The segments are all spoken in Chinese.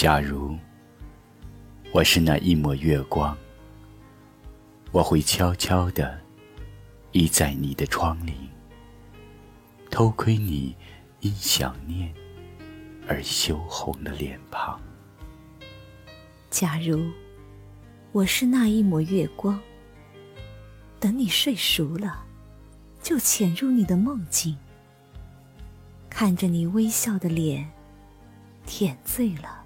假如我是那一抹月光，我会悄悄地倚在你的窗棂，偷窥你因想念而羞红的脸庞。假如我是那一抹月光，等你睡熟了，就潜入你的梦境，看着你微笑的脸，舔醉了。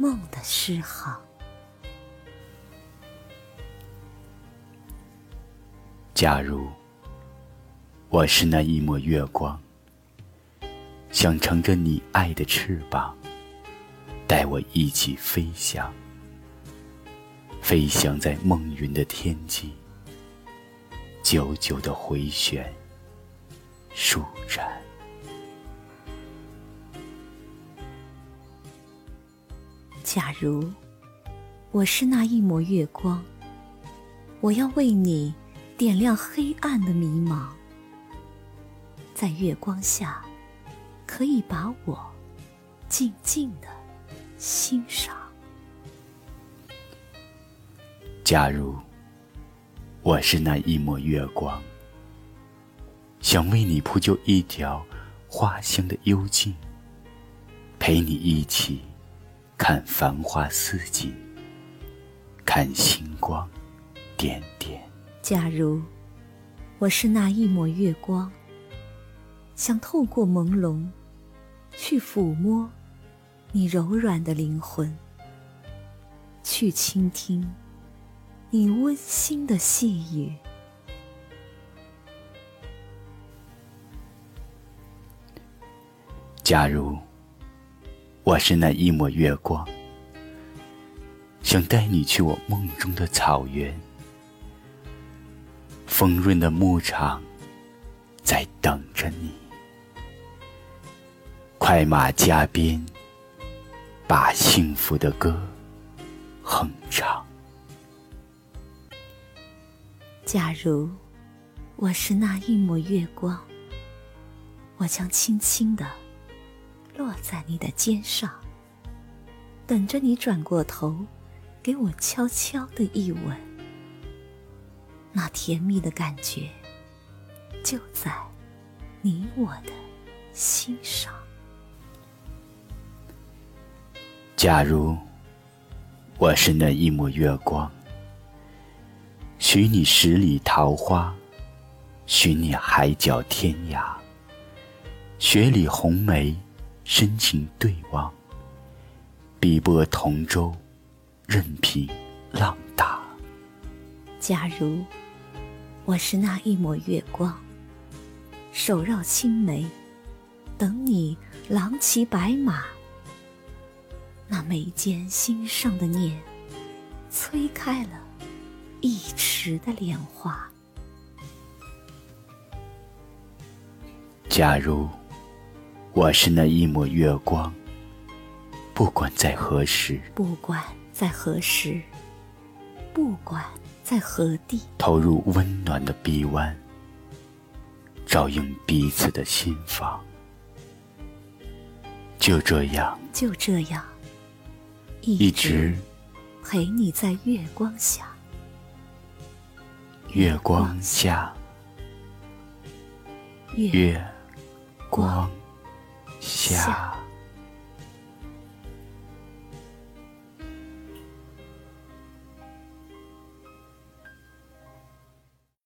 梦的诗行。假如我是那一抹月光，想乘着你爱的翅膀，带我一起飞翔，飞翔在梦云的天际，久久的回旋，舒展。假如我是那一抹月光，我要为你点亮黑暗的迷茫，在月光下，可以把我静静的欣赏。假如我是那一抹月光，想为你铺就一条花香的幽径，陪你一起。看繁花似锦，看星光点点。假如我是那一抹月光，想透过朦胧去抚摸你柔软的灵魂，去倾听你温馨的细语。假如。我是那一抹月光，想带你去我梦中的草原，丰润的牧场在等着你，快马加鞭，把幸福的歌哼唱。假如我是那一抹月光，我将轻轻的。落在你的肩上，等着你转过头，给我悄悄的一吻。那甜蜜的感觉，就在你我的心上。假如我是那一抹月光，许你十里桃花，许你海角天涯，雪里红梅。深情对望，碧波同舟，任凭浪打。假如我是那一抹月光，手绕青梅，等你郎骑白马。那眉间心上的念，催开了一池的莲花。假如。我是那一抹月光，不管在何时，不管在何时，不管在何地，投入温暖的臂弯，照应彼此的心房。就这样，就这样，一直陪你在月光下，月光下，月光。下。